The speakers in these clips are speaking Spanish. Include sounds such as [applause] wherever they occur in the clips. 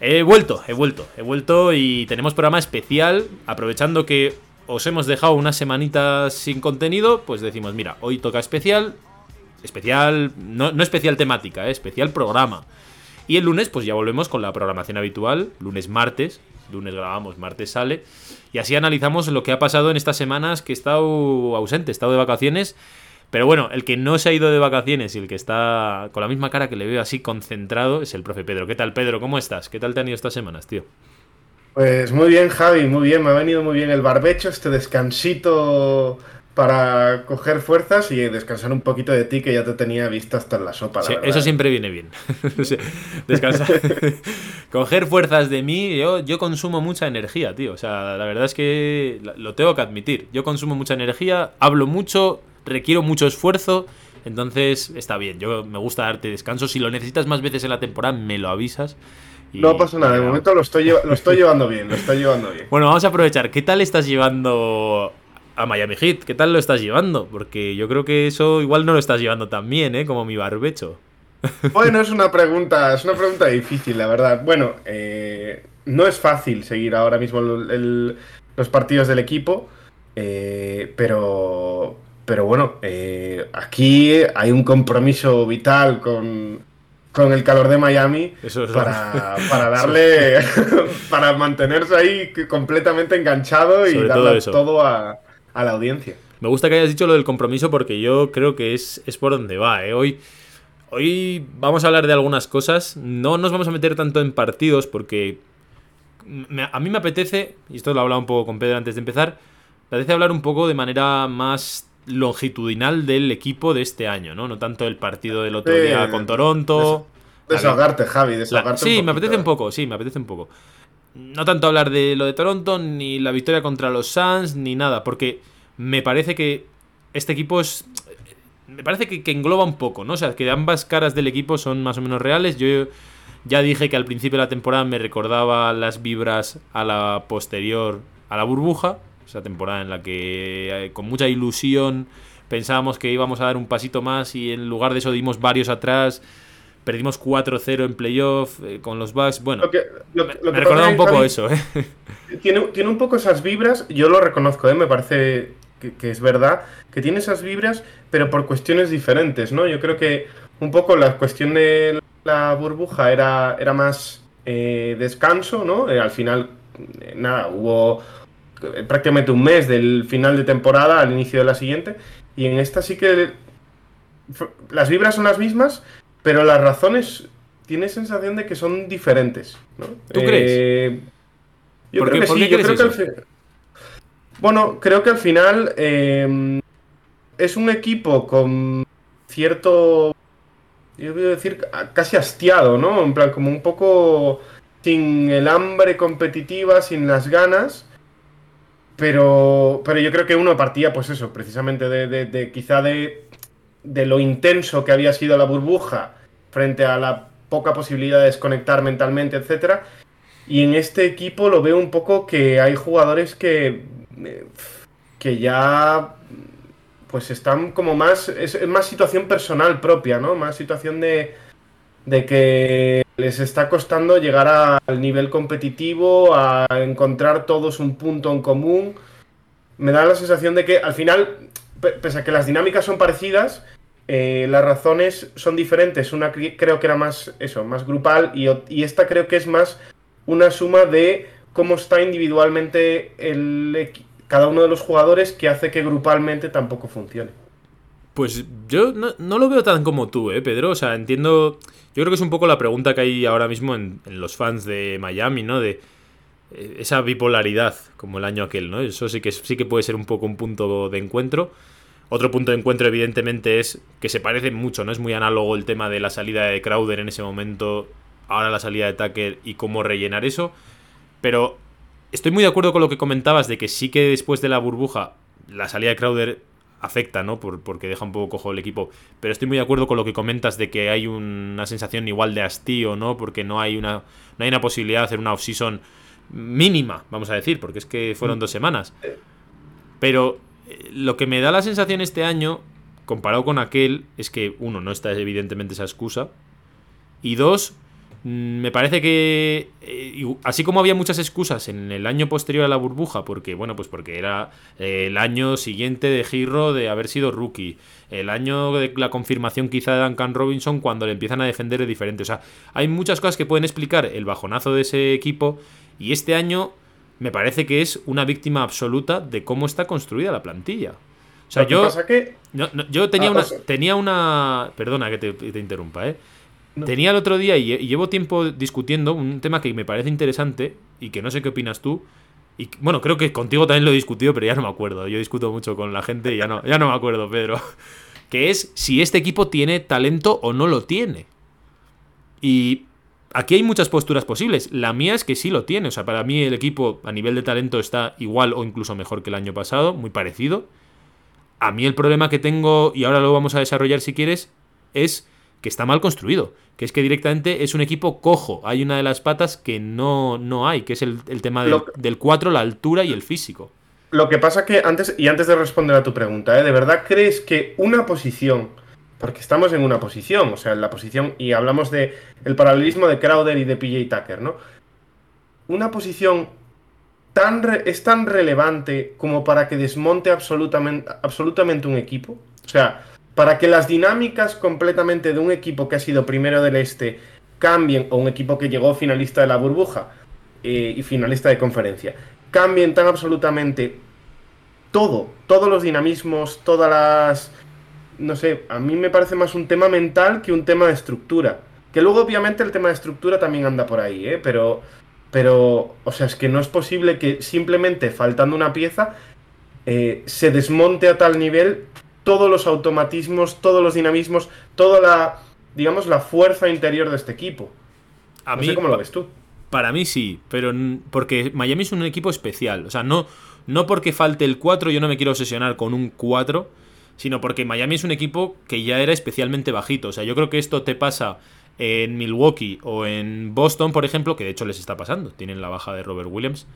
He vuelto, he vuelto, he vuelto y tenemos programa especial, aprovechando que os hemos dejado unas semanitas sin contenido, pues decimos, mira, hoy toca especial, especial, no, no especial temática, eh, especial programa. Y el lunes, pues ya volvemos con la programación habitual, lunes, martes, lunes grabamos, martes sale, y así analizamos lo que ha pasado en estas semanas que he estado ausente, he estado de vacaciones. Pero bueno, el que no se ha ido de vacaciones y el que está con la misma cara que le veo así concentrado es el profe Pedro. ¿Qué tal, Pedro? ¿Cómo estás? ¿Qué tal te han ido estas semanas, tío? Pues muy bien, Javi, muy bien. Me ha venido muy bien el barbecho, este descansito para coger fuerzas y descansar un poquito de ti, que ya te tenía visto hasta en la sopa. La Sí, verdad. eso siempre viene bien. [laughs] Descansar. [laughs] Coger fuerzas de mí, yo, yo consumo mucha energía, tío. O sea, la verdad es que lo tengo que admitir. Yo consumo mucha energía, hablo mucho, requiero mucho esfuerzo. Entonces está bien, yo me gusta darte descanso. Si lo necesitas más veces en la temporada, me lo avisas. y- No pasa nada, de momento lo estoy, lo estoy llevando bien, lo estoy llevando bien. Bueno, vamos a aprovechar. ¿Qué tal estás llevando a Miami Heat? ¿Qué tal lo estás llevando? Porque yo creo que eso igual no lo estás llevando tan bien, ¿eh? Como mi barbecho. [laughs] Bueno, es una pregunta, es una pregunta difícil, la verdad. Bueno, eh, no es fácil seguir ahora mismo el- el- los partidos del equipo, eh, pero, pero bueno, eh, aquí hay un compromiso vital con, con el calor de Miami Eso es para, [laughs] para darle, [laughs] para mantenerse ahí completamente enganchado y Sobre todo darle todo a, a la audiencia. Me gusta que hayas dicho lo del compromiso porque yo creo que es, es por donde va, ¿eh? Hoy, hoy vamos a hablar de algunas cosas. No nos vamos a meter tanto en partidos porque me- a mí me apetece, y esto lo he hablado un poco con Pedro antes de empezar, me apetece hablar un poco de manera más longitudinal del equipo de este año, ¿no? No tanto el partido del otro Sí, día con Toronto. Desahogarte, Javi, La- desahogarte. sí, un me apetece un poco, sí, me apetece un poco. No tanto hablar de lo de Toronto, ni la victoria contra los Suns, ni nada, porque me parece que este equipo es... Me parece que, que engloba un poco, ¿no? O sea, que ambas caras del equipo son más o menos reales. Yo ya dije que al principio de la temporada me recordaba las vibras a la posterior, a la burbuja, esa temporada en la que eh, con mucha ilusión pensábamos que íbamos a dar un pasito más y en lugar de eso dimos varios atrás. Perdimos 4-0 en playoff eh, con los Bucks. Bueno, Lo que, lo- me, lo me recordaba un poco Javi, eso, ¿eh? [laughs] Tiene, tiene un poco esas vibras, yo lo reconozco, ¿eh? me parece que, que es verdad, que tiene esas vibras, pero por cuestiones diferentes, ¿no? Yo creo que un poco la cuestión de la burbuja era, era más eh, descanso, ¿no? Al final, nada, hubo prácticamente un mes del final de temporada al inicio de la siguiente, y en esta sí que las vibras son las mismas, pero las razones tiene sensación de que son diferentes, ¿no? ¿Tú crees? Eh, yo ¿Por creo que sí, yo crees creo que al Bueno, creo que al final eh, es un equipo con cierto, yo voy a decir, ca- casi hastiado, ¿no? En plan, como un poco sin el hambre competitiva, sin las ganas. Pero, pero yo creo que uno partía, pues eso, precisamente de, de- quizá de, de lo intenso que había sido la burbuja frente a la poca posibilidad de desconectar mentalmente, etcétera. Y en este equipo lo veo un poco que hay jugadores que, que ya pues están como más, es más situación personal propia, ¿no? Más situación de, de que les está costando llegar a- al nivel competitivo, a encontrar todos un punto en común. Me da la sensación de que al final, pe- pese a que las dinámicas son parecidas, eh, las razones son diferentes. Una cre- creo que era más eso, más grupal y, esta creo que es más una suma de cómo está individualmente cada uno de los jugadores que hace que grupalmente tampoco funcione. Pues yo no, lo veo tan como tú, ¿eh, Pedro? O sea, entiendo. Yo creo que es un poco la pregunta que hay ahora mismo en, en los fans de Miami, ¿no? De eh, esa bipolaridad, como el año aquel, ¿no? Eso sí que, sí que puede ser un poco un punto de encuentro. Otro punto de encuentro, evidentemente, es que se parecen mucho, ¿no? Es muy análogo el tema de la salida de Crowder en ese momento, ahora la salida de Tucker y cómo rellenar eso. Pero estoy muy de acuerdo con lo que comentabas de que sí que después de la burbuja la salida de Crowder afecta, ¿no? Por, porque deja un poco cojo el equipo. Pero estoy muy de acuerdo con lo que comentas de que hay una sensación igual de hastío, ¿no? Porque no hay una, no hay una posibilidad de hacer una off-season mínima, vamos a decir, porque es que fueron mm. dos semanas. Pero eh, lo que me da la sensación este año, comparado con aquel, es que, uno, no está evidentemente esa excusa. Y dos, me parece que eh, así como había muchas excusas en el año posterior a la burbuja, porque bueno, pues porque era eh, el año siguiente de Giro de haber sido rookie, el año de la confirmación quizá de Duncan Robinson cuando le empiezan a defender de diferente, o sea, hay muchas cosas que pueden explicar el bajonazo de ese equipo y este año me parece que es una víctima absoluta de cómo está construida la plantilla. O sea, yo, yo tenía, ah, una, tenía una... Perdona que te, te interrumpa, ¿eh? Tenía el otro día y, llevo tiempo discutiendo un tema que me parece interesante y que no sé qué opinas tú. Y bueno, creo que contigo también lo he discutido, pero ya no me acuerdo. Yo discuto mucho con la gente y ya no, ya no me acuerdo, Pedro. [laughs] Que es si este equipo tiene talento o no lo tiene. Y aquí hay muchas posturas posibles. La mía es que sí lo tiene. O sea, para mí el equipo a nivel de talento está igual o incluso mejor que el año pasado, muy parecido. A mí el problema que tengo, y ahora lo vamos a desarrollar si quieres, es que está mal construido, que es que directamente es un equipo cojo. Hay una de las patas que no, no hay, que es el, tema del, 4, la altura y el físico. Lo que pasa que antes, y antes de responder a tu pregunta, ¿eh? ¿de verdad crees que una posición, porque estamos en una posición, o sea, en la posición, y hablamos de el paralelismo de Crowder y de PJ Tucker, ¿no? Una posición tan es tan relevante como para que desmonte absolutamente, absolutamente un equipo. O sea, para que las dinámicas completamente de un equipo que ha sido primero del este cambien, o un equipo que llegó finalista de la burbuja eh, y finalista de conferencia, cambien tan absolutamente todo, todos los dinamismos, todas las... No sé, a mí me parece más un tema mental que un tema de estructura. Que luego obviamente el tema de estructura también anda por ahí, ¿eh? Pero, pero, o sea, es que no es posible que simplemente faltando una pieza eh, se desmonte a tal nivel todos los automatismos, todos los dinamismos, toda la, digamos, la fuerza interior de este equipo. A mí, cómo lo ves tú. Para mí sí, pero porque Miami es un equipo especial. O sea, no, no porque falte el 4, yo no me quiero obsesionar con un 4, sino porque Miami es un equipo que ya era especialmente bajito. O sea, yo creo que esto te pasa en Milwaukee o en Boston, por ejemplo, que de hecho les está pasando. Tienen la baja de Robert Williams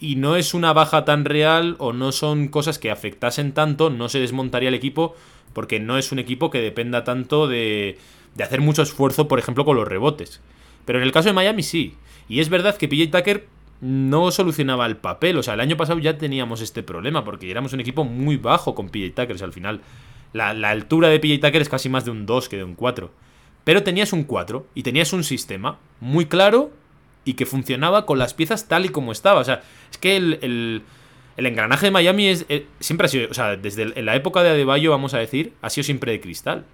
y no es una baja tan real o no son cosas que afectasen tanto, no se desmontaría el equipo porque no es un equipo que dependa tanto de, de hacer mucho esfuerzo, por ejemplo, con los rebotes. Pero en el caso de Miami sí. Y es verdad que PJ Tucker no solucionaba el papel. O sea, el año pasado ya teníamos este problema porque éramos un equipo muy bajo con PJ Tucker. Al final la, la altura de PJ Tucker es casi más de un 2 que de un 4. Pero tenías un 4 y tenías un sistema muy claro y que funcionaba con las piezas tal y como estaba. O sea, es que el, engranaje de Miami es, eh, siempre ha sido, o sea, desde la época de Adebayo, vamos a decir, ha sido siempre de cristal.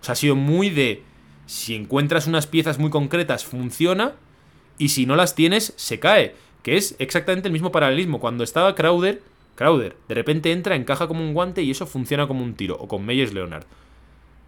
O sea, ha sido muy de, si encuentras unas piezas muy concretas, funciona, y si no las tienes, se cae. Que es exactamente el mismo paralelismo. Cuando estaba Crowder, Crowder, de repente entra, encaja como un guante y eso funciona como un tiro. O con Meyers Leonard.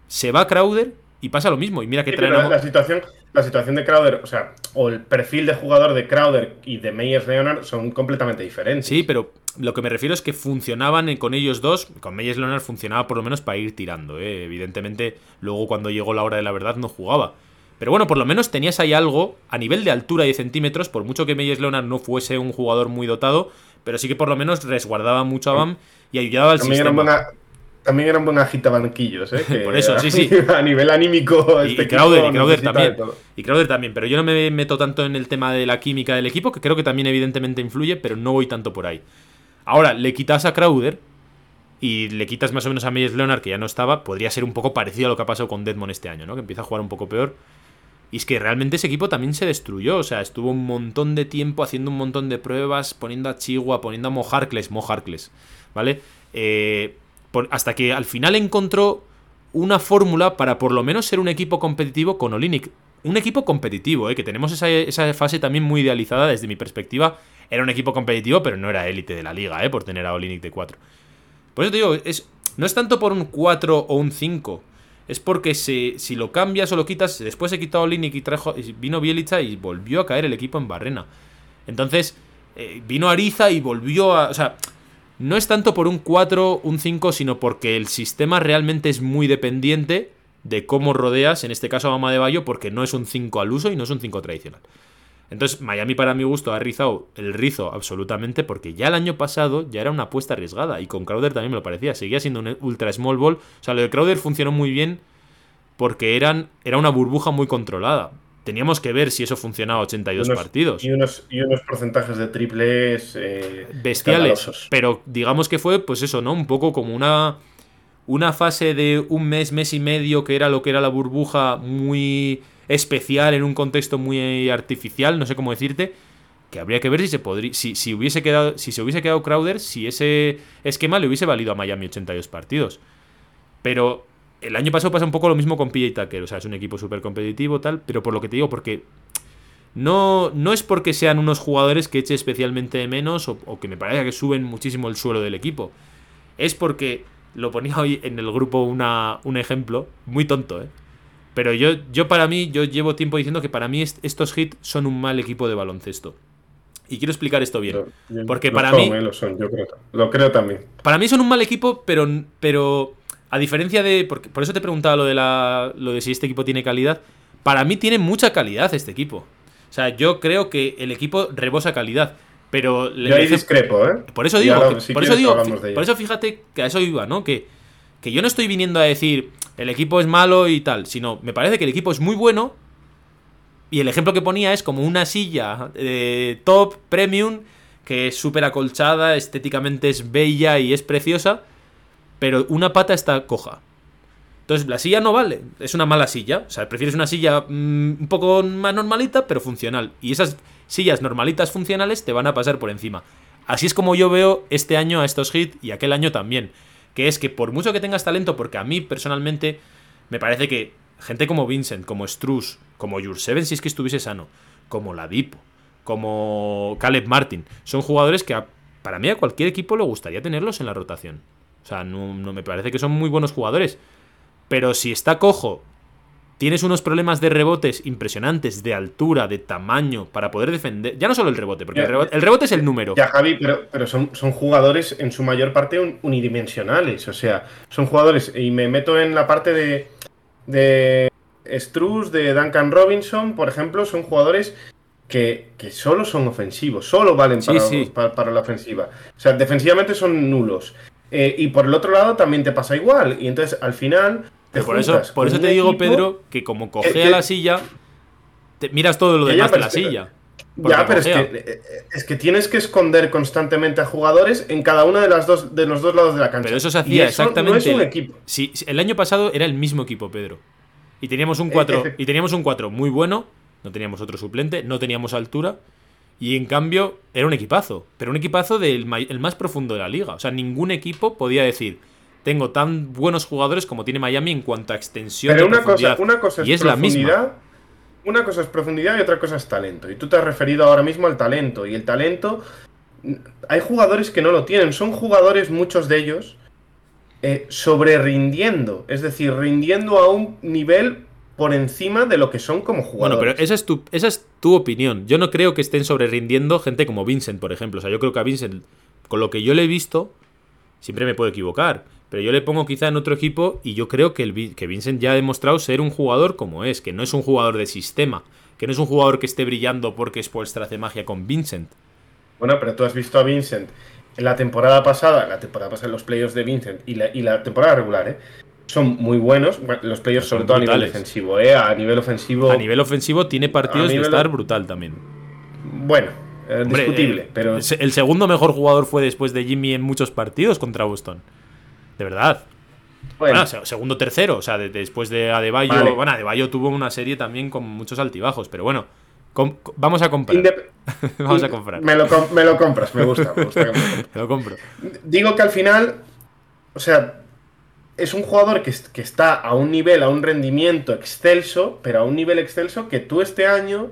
Se va Crowder y pasa lo mismo. Y mira que la, situación, la situación de Crowder, o sea, o el perfil de jugador de Crowder y de Meyers Leonard son completamente diferentes. Sí, pero lo que me refiero es que funcionaban con ellos dos. Con Meyers Leonard funcionaba por lo menos para ir tirando. ¿eh? Evidentemente, luego cuando llegó la hora de la verdad no jugaba. Pero bueno, por lo menos tenías ahí algo a nivel de altura y de centímetros, por mucho que Meyers Leonard no fuese un jugador muy dotado, pero sí que por lo menos resguardaba mucho a Bam y ayudaba al sistema también era un buen agitabanquillos, ¿eh? [laughs] Por eso, sí, sí. A nivel anímico. Y, este Crowder, y Crowder también. Y Crowder también. Pero yo no me meto tanto en el tema de la química del equipo, que creo que también evidentemente influye, pero no voy tanto por ahí. Ahora, le quitas a Crowder y le quitas más o menos a Meyers Leonard, que ya no estaba, podría ser un poco parecido a lo que ha pasado con Deadmon este año, ¿no? Que empieza a jugar un poco peor. Y es que realmente ese equipo también se destruyó. O sea, estuvo un montón de tiempo haciendo un montón de pruebas, poniendo a Chihuahua, poniendo a Mojarcles, Mojarcles, ¿vale? Eh, hasta que al final encontró una fórmula para por lo menos ser un equipo competitivo con Olinic. Un equipo competitivo, ¿eh? que tenemos esa, fase también muy idealizada desde mi perspectiva. Era un equipo competitivo, pero no era élite de la liga, ¿eh? por tener a Olinic de 4. Por eso te digo, no es tanto por un 4 o un 5. Es porque si, lo cambias o lo quitas, después he quitado Olinic y trajo, vino Bielica y volvió a caer el equipo en barrena. Entonces, eh, vino Ariza y volvió a. O sea, no es tanto por un 4, un 5, sino porque el sistema realmente es muy dependiente de cómo rodeas, en este caso a de Bayo, porque no es un 5 al uso y no es un 5 tradicional. Entonces, Miami para mi gusto ha rizado el rizo absolutamente porque ya el año pasado ya era una apuesta arriesgada y con Crowder también me lo parecía, seguía siendo un ultra small ball. O sea, lo de Crowder funcionó muy bien porque eran, era una burbuja muy controlada. Teníamos que ver si eso funcionaba 82 partidos. Y unos, y unos porcentajes de triples eh, bestiales. Pero digamos que fue, pues eso, ¿no? Un poco como una, una fase de un mes, mes y medio, que era lo que era la burbuja muy especial en un contexto muy artificial, no sé cómo decirte, que habría que ver si se podría si, si, hubiese quedado si se hubiese quedado Crowder, si ese esquema le hubiese valido a Miami 82 partidos. Pero el año pasado pasa un poco lo mismo con PJ Tucker, o sea, es un equipo súper competitivo tal, pero por lo que te digo, porque no, no es porque sean unos jugadores que eche especialmente de menos o, o que me parezca que suben muchísimo el suelo del equipo. Es porque lo ponía hoy en el grupo una, un ejemplo, muy tonto, ¿eh? Pero yo, yo para mí, yo llevo tiempo diciendo que para mí estos hits son un mal equipo de baloncesto. Y quiero explicar esto bien. porque para mí. Eh, lo, son, yo creo, lo creo también. Para mí son un mal equipo, pero. pero a diferencia de. Porque, por eso te preguntaba lo de, la, lo de si este equipo tiene calidad. Para mí tiene mucha calidad este equipo. O sea, yo creo que el equipo rebosa calidad. Pero. Yo ahí discrepo, ¿eh? Por eso digo. por eso digo. Por eso fíjate que a eso iba, ¿no? Que, que yo no estoy viniendo a decir el equipo es malo y tal, sino me parece que el equipo es muy bueno. Y el ejemplo que ponía es como una silla de top premium que es súper acolchada, estéticamente es bella y es preciosa, pero una pata está coja. Entonces la silla no vale, es una mala silla. O sea, prefieres una silla mm, un poco más normalita, pero funcional. Y esas sillas normalitas funcionales te van a pasar por encima. Así es como yo veo este año a estos hits y aquel año también que es que por mucho que tengas talento, porque a mí personalmente me parece que gente como Vincent, como Struz, como Jurseven, si es que estuviese sano, como Ladipo, como Caleb Martin, son jugadores que para mí a cualquier equipo le gustaría tenerlos en la rotación. O sea, no, no me parece que son muy buenos jugadores. Pero si está cojo tienes unos problemas de rebotes impresionantes, de altura, de tamaño, para poder defender. Ya no solo el rebote, porque el, rebote, es el número. Ya, Javi, pero, pero son, son jugadores en su mayor parte unidimensionales. O sea, son jugadores. Y me meto en la parte de. de Struz, de Duncan Robinson, por ejemplo, son jugadores que, que, solo son ofensivos, solo valen para, Para, la ofensiva. O sea, defensivamente son nulos. Eh, y por el otro lado también te pasa igual. Y entonces, al final, por eso, por eso te digo, Pedro, que como cogea la silla, te miras todo lo demás de la silla. Ya, pero es que, eh, es que, tienes que esconder constantemente a jugadores en cada uno de, las dos, de los dos lados de la cancha. Pero eso se hacía exactamente. No un equipo. Si, el año pasado era el mismo equipo, Pedro. Y teníamos un 4 y teníamos un 4 muy bueno, no teníamos otro suplente, no teníamos altura. Y en cambio era un equipazo, pero un equipazo del el más profundo de la liga. O sea, ningún equipo podía decir, tengo tan buenos jugadores como tiene Miami en cuanto a extensión. Pero una, cosa, una cosa es, profundidad, Una cosa es profundidad y otra cosa es talento. Y tú te has referido ahora mismo al talento. Y el talento. Hay jugadores que no lo tienen. Son jugadores, muchos de ellos, eh, sobre rindiendo. Es decir, rindiendo a un nivel por encima de lo que son como jugadores. Bueno, pero esa es tu, esa es tu opinión. Yo no creo que estén sobre rindiendo gente como Vincent, por ejemplo. O sea, yo creo que a Vincent, con lo que yo le he visto, siempre me puedo equivocar. Pero yo le pongo quizá en otro equipo y yo creo que, el, que Vincent ya ha demostrado ser un jugador como es, que no es un jugador de sistema, que no es un jugador que esté brillando porque Spoelstra hace magia con Vincent. Bueno, pero tú has visto a Vincent en la temporada pasada, la temporada pasada los playoffs de Vincent y la, y la temporada regular, ¿eh? Son muy buenos. Los playoffs, sobre todo a nivel defensivo, ¿eh? A nivel ofensivo. A nivel ofensivo tiene partidos de estar brutal también. Bueno, eh, discutible, eh, pero. El segundo mejor jugador fue después de Jimmy en muchos partidos contra Boston. De verdad. Bueno, segundo, tercero. O sea, después de Adebayo. Bueno, Adebayo tuvo una serie también con muchos altibajos, pero bueno. vamos a comprar. [laughs] vamos a comprar. Me lo, compras, me gusta. Me, gusta [laughs] me lo compro. Digo que al final. O sea, es un jugador que, que, está a un nivel, a un rendimiento excelso, pero a un nivel excelso que tú este año,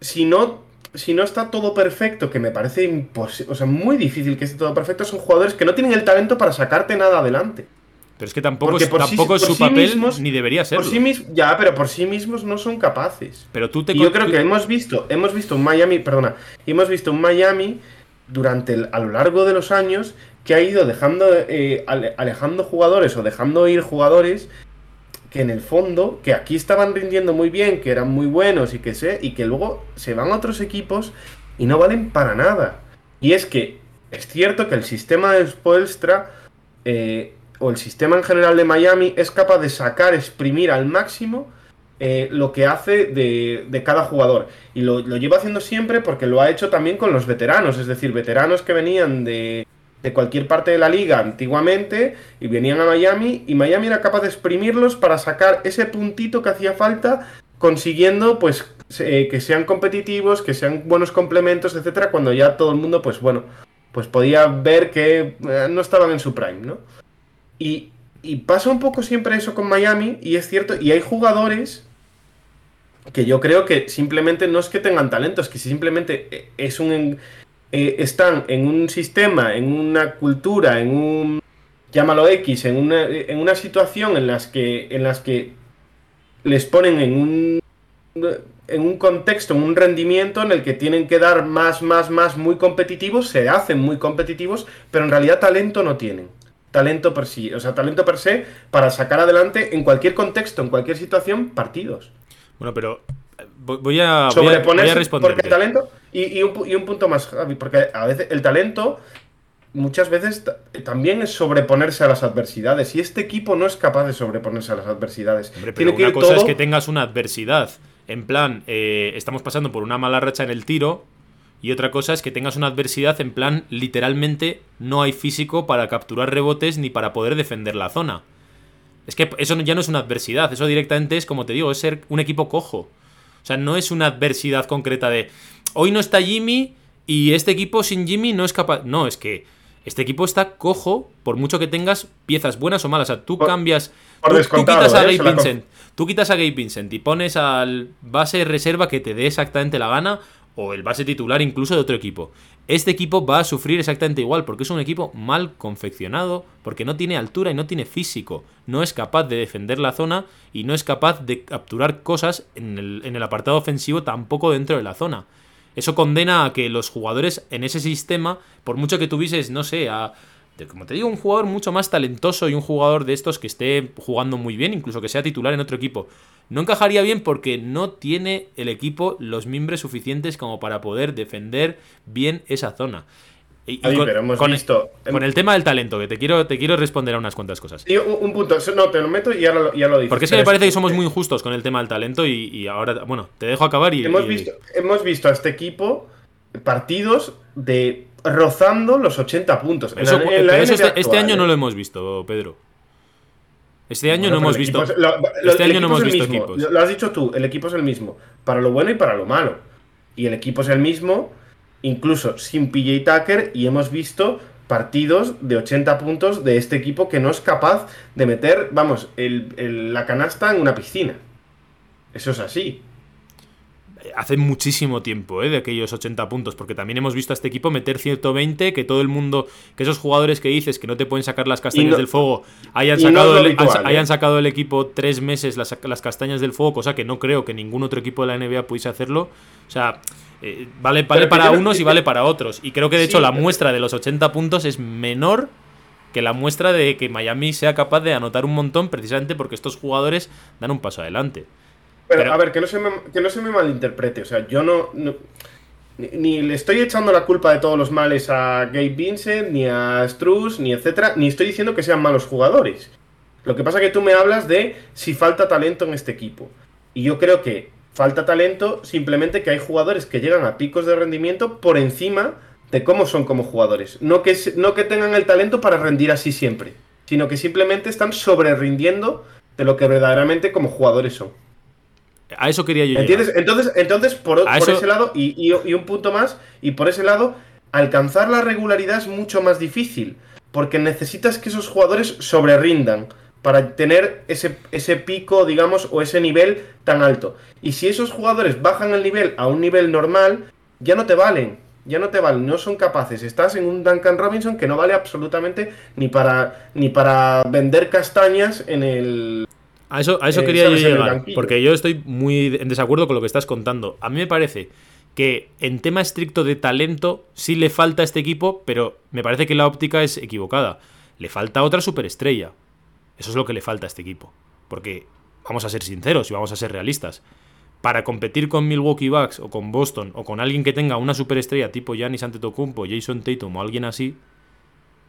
si no si no está todo perfecto, que me parece imposible, o sea, muy difícil que esté todo perfecto, son jugadores que no tienen el talento para sacarte nada adelante. Pero es que tampoco, es, sí- tampoco es su sí papel mismos- ni debería serlo. Por sí mis- ya, pero por sí mismos no son capaces. Pero tú te Y yo creo que hemos visto, hemos visto un Miami, perdona, hemos visto un Miami durante el- a lo largo de los años que ha ido dejando, eh, ale- alejando jugadores o dejando ir jugadores que en el fondo, que aquí estaban rindiendo muy bien, que eran muy buenos y que sé, y que luego se van a otros equipos y no valen para nada. Y es que es cierto que el sistema de Spoelstra eh, o el sistema en general de Miami es capaz de sacar, exprimir al máximo eh, lo que hace de, de cada jugador. Y lo, lo lleva haciendo siempre porque lo ha hecho también con los veteranos, es decir, veteranos que venían de, de cualquier parte de la liga antiguamente y venían a Miami y Miami era capaz de exprimirlos para sacar ese puntito que hacía falta consiguiendo pues se- que sean competitivos, que sean buenos complementos, etcétera, cuando ya todo el mundo pues bueno, pues podía ver que eh, no estaban en su prime, ¿no? Y, y pasa un poco siempre eso con Miami, y es cierto, y hay jugadores que yo creo que simplemente no es que tengan talento, es que simplemente eh, es un eh, están en un sistema, en una cultura, en un llámalo X, en una, en una situación en las que en las que les ponen en un en un contexto, en un rendimiento en el que tienen que dar más, más, más muy competitivos, se hacen muy competitivos, pero en realidad talento no tienen. Talento per sí, o sea, talento per se para sacar adelante en cualquier contexto, en cualquier situación, partidos. Bueno, pero voy voy a, voy a, Sobreponerse, voy a responderte. porque el talento, y, y un, y un punto más, Javi, porque a veces el talento muchas veces ta- también es sobreponerse a las adversidades, y este equipo no es capaz de sobreponerse a las adversidades. Hombre, pero Tiene que una ir cosa es que tengas una adversidad. En plan, eh, estamos pasando por una mala racha en el tiro. Y otra cosa es que tengas una adversidad en plan, literalmente no hay físico para capturar rebotes ni para poder defender la zona. Es que eso ya no es una adversidad, eso directamente es, como te digo, es ser un equipo cojo. O sea, no es una adversidad concreta de hoy no está Jimmy y este equipo sin Jimmy no es capaz. No, es que este equipo está cojo por mucho que tengas piezas buenas o malas. O sea, tú Por- cambias. por tú, quitas a ¿eh? Vincent. Tú quitas a Gabe Vincent y pones al base reserva que te dé exactamente la gana o el base titular incluso de otro equipo. Este equipo va a sufrir exactamente igual porque es un equipo mal confeccionado, porque no tiene altura y no tiene físico, no es capaz de defender la zona y no es capaz de capturar cosas en el, apartado ofensivo tampoco dentro de la zona. Eso condena a que los jugadores en ese sistema, por mucho que tuvieses, no sé, a, como te digo, un jugador mucho más talentoso y un jugador de estos que esté jugando muy bien, incluso que sea titular en otro equipo, no encajaría bien porque no tiene el equipo los mimbres suficientes como para poder defender bien esa zona. Y, y Javi, pero hemos con- visto- con el tema del talento, que te quiero, te quiero responder a unas cuantas cosas. Y un, un punto, no, te lo meto y ya lo, ya lo dices. Porque es que me parece que somos muy injustos con el tema del talento y, y ahora, bueno, te dejo acabar y... Hemos visto, hemos visto a este equipo partidos de rozando los 80 puntos. En Eso- la- en la pero eso NBA este, este año ¿eh? no lo hemos visto, Pedro. Este año Bueno, no hemos visto. es- lo- lo- este año no hemos visto mismo. equipos. Lo, lo has dicho tú, el equipo es el mismo. Para lo bueno y para lo malo. Y el equipo es el mismo, incluso sin PJ Tucker, y hemos visto partidos de 80 puntos de este equipo que no es capaz de meter, vamos, el- el- la canasta en una piscina. Eso es así. Hace muchísimo tiempo, ¿eh? De aquellos 80 puntos, porque también hemos visto a este equipo meter 120, que todo el mundo, que esos jugadores que dices que no te pueden sacar las castañas no- del fuego, hayan no sacado, lo el, habitual, ¿eh? hayan sacado el equipo tres meses las, las castañas del fuego, cosa que no creo que ningún otro equipo de la NBA pudiese hacerlo. O sea, eh, vale, vale para no- unos y vale para otros. Y creo que de hecho la pero- muestra de los 80 puntos es menor que la muestra de que Miami sea capaz de anotar un montón precisamente porque estos jugadores dan un paso adelante. Pero, Pero- a ver, que no, se me, que no se me malinterprete. O sea, yo no. no- ni, ni le estoy echando la culpa de todos los males a Gabe Vincent, ni a Struz, ni etcétera. Ni estoy diciendo que sean malos jugadores. Lo que pasa es que tú me hablas de si falta talento en este equipo. Y yo creo que falta talento simplemente que hay jugadores que llegan a picos de rendimiento por encima de cómo son como jugadores. No que, no que tengan el talento para rendir así siempre, sino que simplemente están sobre rindiendo de lo que verdaderamente como jugadores son. A eso quería yo llegar. ¿Entiendes? Entonces, entonces por, A por eso- ese lado, y, y- y un punto más, y por ese lado, alcanzar la regularidad es mucho más difícil, porque necesitas que esos jugadores sobrerindan para tener ese, ese pico, digamos, o ese nivel tan alto. Y si esos jugadores bajan el nivel a un nivel normal, ya no te valen, ya no te valen, no son capaces. Estás en un Duncan Robinson que no vale absolutamente ni para, ni para vender castañas en el... A eso, a eso Eh, quería yo llegar, porque yo estoy muy en desacuerdo con lo que estás contando. A mí me parece que en tema estricto de talento sí le falta a este equipo, pero me parece que la óptica es equivocada. Le falta otra superestrella. Eso es lo que le falta a este equipo. Porque vamos a ser sinceros y vamos a ser realistas. Para competir con Milwaukee Bucks o con Boston o con alguien que tenga una superestrella tipo Giannis Antetokounmpo, Jason Tatum o alguien así,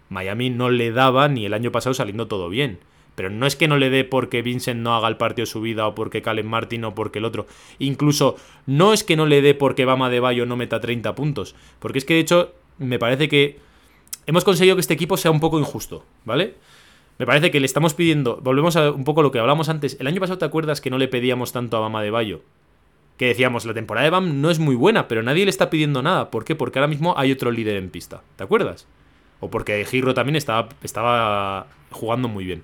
Miami no le daba ni el año pasado saliendo todo bien. Pero no es que no le dé porque Vincent no haga el partido su vida o porque Calen Martin o porque el otro. Incluso no es que no le dé porque Bama de Bayo no meta 30 puntos. Porque es que de hecho me parece que hemos conseguido que este equipo sea un poco injusto, ¿vale? Me parece que le estamos pidiendo, volvemos a un poco lo que hablamos antes. El año pasado te acuerdas que no le pedíamos tanto a Bama de Bayo. Que decíamos, la temporada de Bam no es muy buena, pero nadie le está pidiendo nada. ¿Por qué? Porque ahora mismo hay otro líder en pista. ¿Te acuerdas? O porque Giro también estaba, estaba jugando muy bien.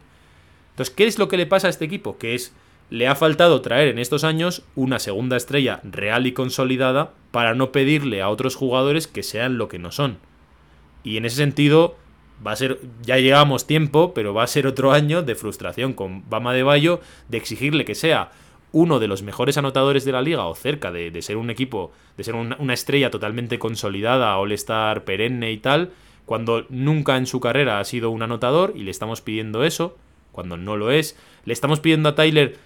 Entonces, ¿qué es lo que le pasa a este equipo? Que es, le ha faltado traer en estos años una segunda estrella real y consolidada para no pedirle a otros jugadores que sean lo que no son. Y en ese sentido, va a ser, ya llevamos tiempo, pero va a ser otro año de frustración con Bama de Bayo, de exigirle que sea uno de los mejores anotadores de la liga o cerca de, de ser un equipo, de ser una, estrella totalmente consolidada, all-star perenne y tal, cuando nunca en su carrera ha sido un anotador y le estamos pidiendo eso, cuando no lo es. Le estamos pidiendo a Tyler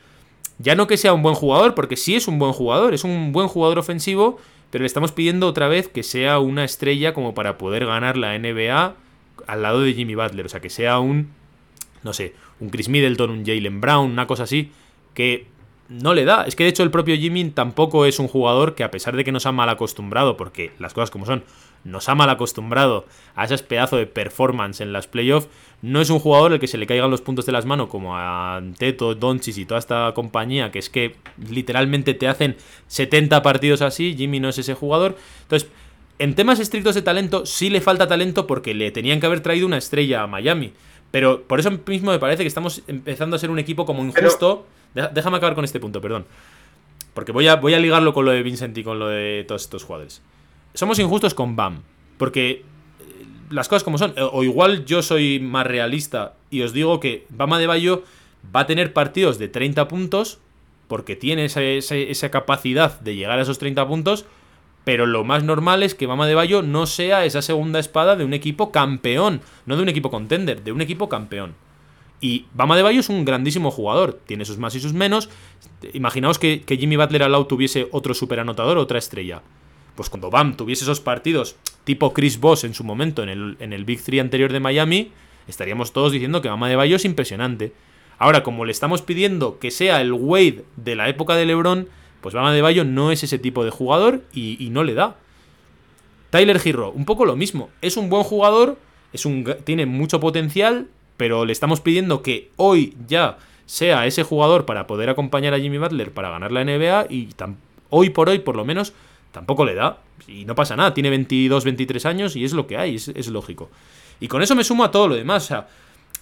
ya no que sea un buen jugador, porque sí es un buen jugador, es un buen jugador ofensivo, pero le estamos pidiendo otra vez que sea una estrella como para poder ganar la NBA al lado de Jimmy Butler, o sea, que sea un, no sé, un Chris Middleton, un Jalen Brown, una cosa así, que no le da. Es que de hecho el propio Jimmy tampoco es un jugador que a pesar de que nos ha mal acostumbrado, porque las cosas como son, nos ha mal acostumbrado a ese pedazo de performance en las playoffs, no es un jugador el que se le caigan los puntos de las manos como a Teto, Doncic y toda esta compañía, que es que literalmente te hacen 70 partidos así, Jimmy no es ese jugador. Entonces, en temas estrictos de talento, sí le falta talento porque le tenían que haber traído una estrella a Miami. Pero por eso mismo me parece que estamos empezando a ser un equipo como injusto. Déjame acabar con este punto, perdón. Porque voy a, voy a ligarlo con lo de Vincent y con lo de todos estos jugadores. Somos injustos con Bam. Porque las cosas como son. O o igual yo soy más realista y os digo que Bama de Bayo va a tener partidos de 30 puntos porque tiene esa, esa- esa capacidad de llegar a esos 30 puntos. Pero lo más normal es que Bama de Bayo no sea esa segunda espada de un equipo campeón. No de un equipo contender, de un equipo campeón. Y Bama de Bayo es un grandísimo jugador. Tiene sus más y sus menos. Imaginaos que, que Jimmy Butler al lado tuviese otro superanotador, otra estrella. Pues cuando Bam tuviese esos partidos tipo Chris Boss en su momento en el, en el Big 3 anterior de Miami, estaríamos todos diciendo que Bama de Bayo es impresionante. Ahora, como le estamos pidiendo que sea el Wade de la época de LeBron, pues Bama de Bayo no es ese tipo de jugador y, no le da. Tyler Hero, un poco lo mismo. Es un buen jugador, es un, tiene mucho potencial, pero le estamos pidiendo que hoy ya sea ese jugador para poder acompañar a Jimmy Butler para ganar la NBA y hoy por hoy, por lo menos, tampoco le da. Y no pasa nada, tiene 22, 23 años y es lo que hay, es, lógico. Y con eso me sumo a todo lo demás. O sea,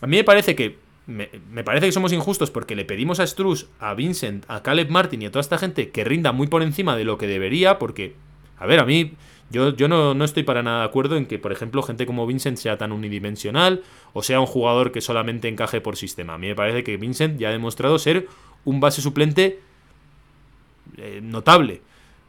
a mí me parece que me, me parece que somos injustos porque le pedimos a Struz, a Vincent, a Caleb Martin y a toda esta gente que rinda muy por encima de lo que debería, porque, a ver, a mí, yo, yo no, no estoy para nada de acuerdo en que, por ejemplo, gente como Vincent sea tan unidimensional o sea un jugador que solamente encaje por sistema. A mí me parece que Vincent ya ha demostrado ser un base suplente eh, notable.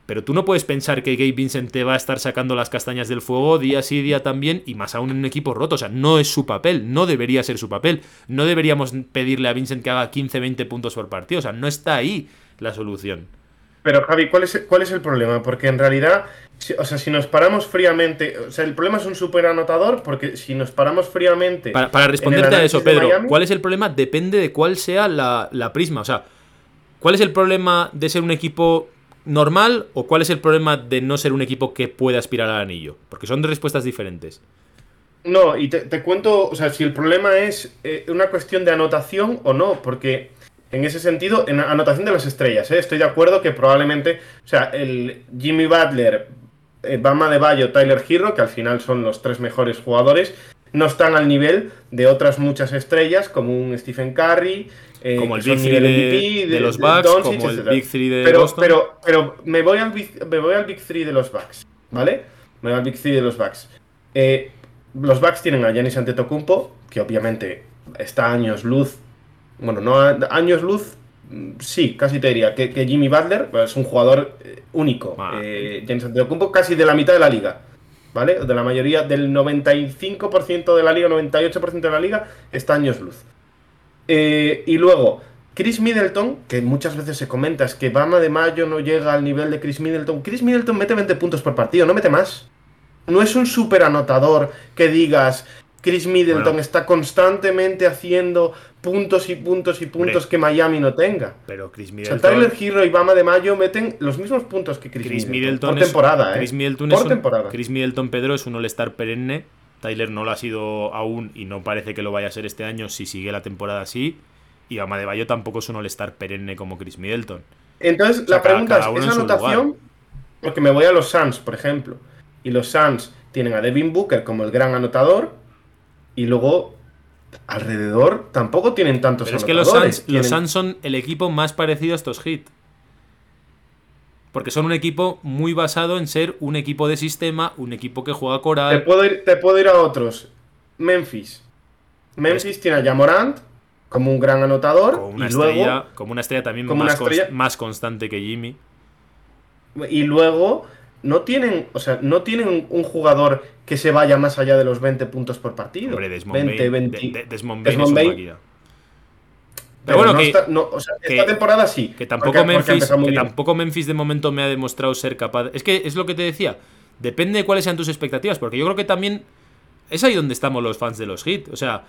Pero tú no puedes pensar que Gabe Vincent te va a estar sacando las castañas del fuego día sí, día también, y más aún en un equipo roto. O sea, no es su papel, no debería ser su papel. No deberíamos pedirle a Vincent que haga 15, 20 puntos por partido. O sea, no está ahí la solución. Pero Javi, ¿cuál es, cuál es el problema? Porque en realidad, si- o sea, si nos paramos fríamente, o sea, el problema es un super anotador, porque si nos paramos fríamente... Para, para responderte a eso, Pedro, Miami- ¿cuál es el problema? Depende de cuál sea la, la prisma. O sea, ¿cuál es el problema de ser un equipo normal o cuál es el problema de no ser un equipo que pueda aspirar al anillo? Porque son respuestas diferentes. No, y te, cuento, o sea, si el problema es eh, una cuestión de anotación o no, porque en ese sentido, en anotación de las estrellas, ¿eh? estoy de acuerdo que probablemente, o sea, el Jimmy Butler, eh, Bama de Bayo, Tyler Hero, que al final son los tres mejores jugadores, no están al nivel de otras muchas estrellas, como un Stephen Curry, eh, Como el Big son 3 nivel de, los Bucks, como el etcétera. Big 3 de pero, Boston. pero, pero me voy al Big, me voy al Big 3 de los Bucks, ¿vale? Me voy al Big Three de los Bucks. Eh, los Bucks tienen a Giannis Antetokounmpo, que obviamente está a años luz. Bueno, no a, años luz, mm, sí, casi te diría que, que Jimmy Butler pues, es un jugador eh, único. Eh, Giannis Antetokounmpo casi de la mitad de la liga. ¿Vale? De la mayoría, del 95% de la liga, 98% de la liga, está años luz. Eh, y luego, Chris Middleton, que muchas veces se comenta, es que Bama de Mayo no llega al nivel de Chris Middleton. Chris Middleton mete 20 puntos por partido, no mete más. No es un super anotador que digas, Chris Middleton Bueno. está constantemente haciendo puntos y puntos y puntos Hombre. que Miami no tenga. Pero Chris O sea, Middleton. Tyler Hero y Bama de Mayo meten los mismos puntos que Chris, Chris Middleton. Middleton por es- temporada, ¿eh? Chris Middleton por es un- temporada. Chris Middleton, Pedro, es un All-Star perenne. Tyler no lo ha sido aún y no parece que lo vaya a ser este año si sigue la temporada así. Y Bama de Bayo tampoco es un All-Star perenne como Chris Middleton. Entonces, O sea, la pregunta cada es, ¿esa anotación? lugar. Porque me voy a los Suns, por ejemplo. Y los Suns tienen a Devin Booker como el gran anotador. Y luego, alrededor, tampoco tienen tantos Pero es que los. Suns, los Suns son el equipo más parecido a estos Heat. Porque son un equipo muy basado en ser un equipo de sistema, un equipo que juega Te coral. puedo, ir, te puedo ir a otros. Memphis. Memphis tiene a Jamorant como un gran anotador. Como una y luego, estrella, como una estrella también como más, una estrella- cons- más constante que Jimmy. Y luego no tienen, o sea, no tienen un, jugador que se vaya más allá de los 20 puntos por partido. Hombre, Desmond 20, Bain, 20. de- de- Desmond Bain Desmond es Bain. Pero bueno, no que- está- no, o sea, que- esta temporada sí. Que tampoco, porque- Memphis, que tampoco Memphis de momento me ha demostrado ser capaz. Es que es lo que te decía. Depende de cuáles sean tus expectativas. Porque yo creo que también. Es ahí donde estamos los fans de los hits. O sea,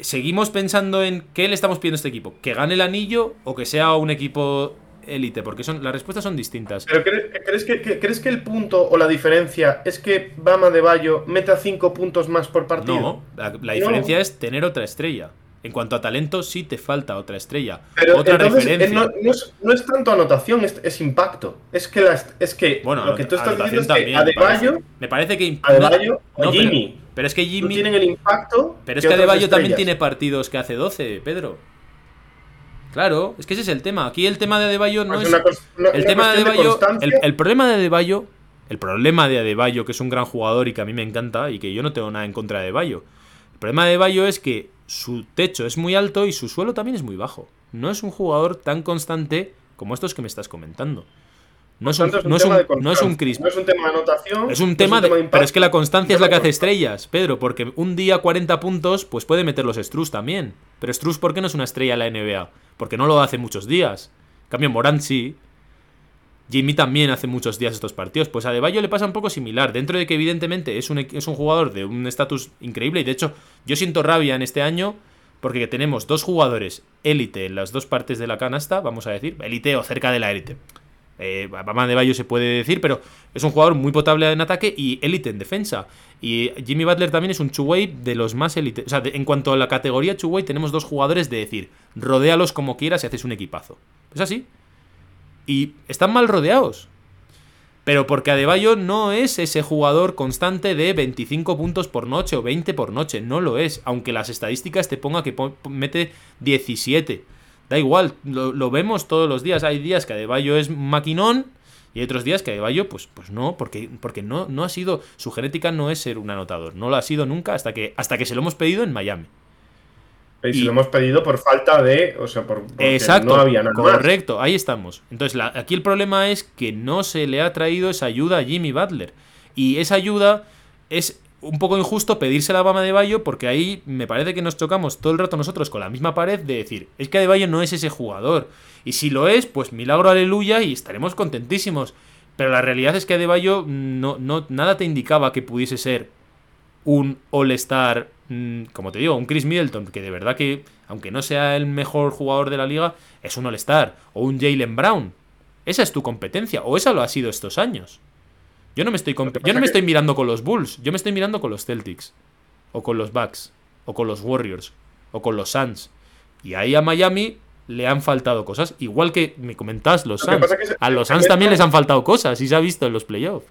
seguimos pensando en qué le estamos pidiendo a este equipo. ¿Que gane el anillo o que sea un equipo élite? Porque son, las respuestas son distintas. Pero ¿crees, crees que, que- ¿crees que el punto o la diferencia es que Bama de Bayo meta 5 puntos más por partido? No, la, la diferencia es tener otra estrella. En cuanto a talento, sí te falta otra estrella. Pero otra entonces eh, referencia. no, no es, no es tanto anotación, es, es impacto. Es que, la- es que Bueno, lo que tú estás diciendo es que Adebayo, parece. Me parece que. Adebayo o no, Jimmy Pero, es que no Jimmy. tienen el impacto. Pero es que otras Adebayo también tiene partidos que hace 12, Pedro. Claro, es que ese es el tema. Aquí el tema de Adebayo no es. una cos- una- el tema de Adebayo. el, constancia. el problema de Adebayo. El problema de Adebayo, que es un gran jugador y que a mí me encanta y que yo no tengo nada en contra de Adebayo. El problema de Adebayo es que su techo es muy alto y su suelo también es muy bajo. No es un jugador tan constante como estos que me estás comentando. No es un, Tanto no es un, no es un Chris No es un tema de anotación. es un no tema de. impacto. pero es que la constancia es la que hace estrellas, Pedro, porque un día 40 puntos, pues puede meter los Strus también. Pero Strus, ¿por qué no es una estrella en la NBA? Porque no lo hace muchos días. En cambio, Morant sí. Jimmy también hace muchos días estos partidos. Pues a Deballo le pasa un poco similar. Dentro de que, evidentemente, es un, es un jugador de un estatus increíble. Y de hecho, yo siento rabia en este año. Porque tenemos dos jugadores élite en las dos partes de la canasta, vamos a decir, élite o cerca de la élite. Eh, Bama de Bayo se puede decir, pero es un jugador muy potable en ataque y élite en defensa. Y Jimmy Butler también es un two-way de los más élite. O sea, en cuanto a la categoría two-way, tenemos dos jugadores de decir, rodéalos como quieras y haces un equipazo. Es así. Y están mal rodeados. Pero porque Adebayo no es ese jugador constante de 25 puntos por noche o 20 por noche. No lo es. Aunque las estadísticas te ponga que mete 17. Da igual, lo, lo vemos todos los días. Hay días que Adebayo es maquinón y hay otros días que Adebayo, pues, pues no, porque, porque no, no ha sido. Su genética no es ser un anotador. No lo ha sido nunca hasta que, hasta que se lo hemos pedido en Miami. Y se lo hemos pedido por falta de. O sea, por. Exacto, No había nada más. correcto, ahí estamos. Entonces, la- aquí el problema es que no se le ha traído esa ayuda a Jimmy Butler. Y esa ayuda es un poco injusto pedírsela a Bama de Bayo porque ahí me parece que nos chocamos todo el rato nosotros con la misma pared de decir, es que Adebayo no es ese jugador. Y si lo es, pues milagro aleluya y estaremos contentísimos. Pero la realidad es que Adebayo no, no, nada te indicaba que pudiese ser un All-Star, mm, como te digo, un Chris Middleton, que de verdad que, aunque no sea el mejor jugador de la liga, es un All-Star. O un Jalen Brown. Esa es tu competencia, o esa lo ha sido estos años. Yo no me estoy, yo no me estoy mirando con los Bulls, yo me estoy mirando con los Celtics, o con los Bucks, o con los Warriors, o con los Suns. Y ahí a Miami le han faltado cosas, igual que me comentas los Suns. A los Suns también les han faltado cosas, y se ha visto en los playoffs.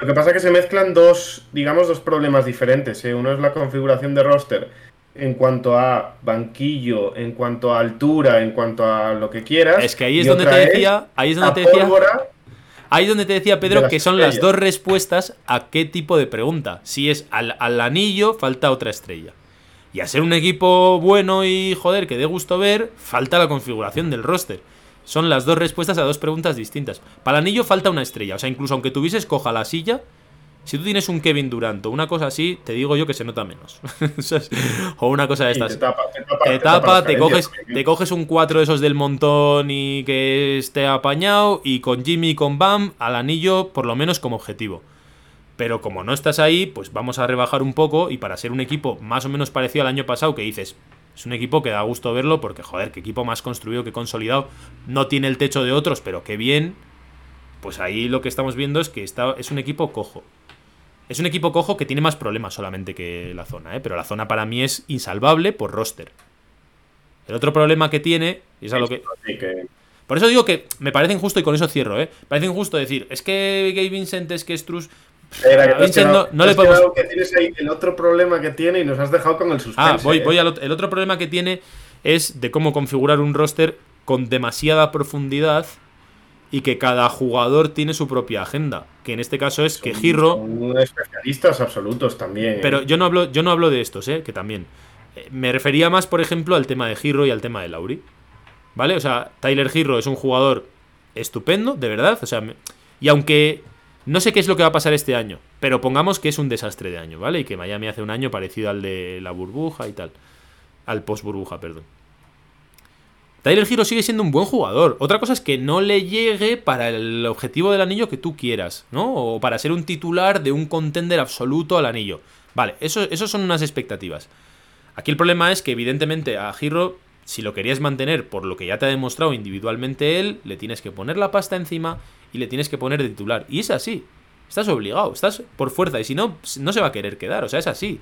Lo que pasa es que se mezclan dos, digamos, dos problemas diferentes. ¿eh? Uno es la configuración de roster en cuanto a banquillo, en cuanto a altura, en cuanto a lo que quieras. Es que ahí es y donde te decía, ahí es donde te decía, pólvora ahí donde te decía De Pedro que son las dos respuestas a qué tipo de pregunta. Si es al, al anillo, falta otra estrella. Y a ser un equipo bueno y joder, que dé gusto ver, falta la configuración del roster. Son las dos respuestas a dos preguntas distintas. Para el anillo falta una estrella. O sea, incluso aunque tuvieses coja la silla, si tú tienes un Kevin Durant o una cosa así, te digo yo que se nota menos. [laughs] O una cosa de Sí, estas te tapa, te tapa, te tapa te coges, te coges un 4 de esos del montón y que esté apañado y con Jimmy y con Bam al anillo por lo menos como objetivo. Pero como no estás ahí, pues vamos a rebajar un poco y para ser un equipo más o menos parecido al año pasado que dices, es un equipo que da gusto verlo porque joder, qué equipo más construido que consolidado, no tiene el techo de otros, pero qué bien. Pues ahí lo que estamos viendo es que está, es un equipo cojo. Es un equipo cojo que tiene más problemas solamente que la zona, ¿eh? pero la zona para mí es insalvable por roster. El otro problema que tiene, y es a lo que. Por eso digo que me parece injusto y con eso cierro, ¿eh? Parece injusto decir, es que Gabe Vincent, es que Vincent quedado- no, le podemos. quedado que tienes ahí el otro problema que tiene y nos has dejado con el suspense. Ah, voy, ¿eh? voy al otro. El otro problema que tiene es de cómo configurar un roster con demasiada profundidad y que cada jugador tiene su propia agenda. Que en este caso es que Giro. son especialistas absolutos también. ¿eh? Pero yo no hablo, yo no hablo de estos, ¿eh? Que también. Eh, Me refería más, por ejemplo, al tema de Giro y al tema de Lauri. ¿Vale? O sea, Tyler Giro es un jugador estupendo, de verdad. O sea, me- y aunque no sé qué es lo que va a pasar este año, pero pongamos que es un desastre de año, ¿vale? Y que Miami hace un año parecido al de la burbuja y tal. Al post burbuja, perdón. Tyler Giro sigue siendo un buen jugador. Otra cosa es que no le llegue para el objetivo del anillo que tú quieras, ¿no? O para ser un titular de un contender absoluto al anillo. Vale, eso, son unas expectativas. Aquí el problema es que evidentemente a Giro, si lo querías mantener por lo que ya te ha demostrado individualmente él, le tienes que poner la pasta encima y le tienes que poner de titular. Y es así. Estás obligado, estás por fuerza. Y si no, no se va a querer quedar. O sea, es así.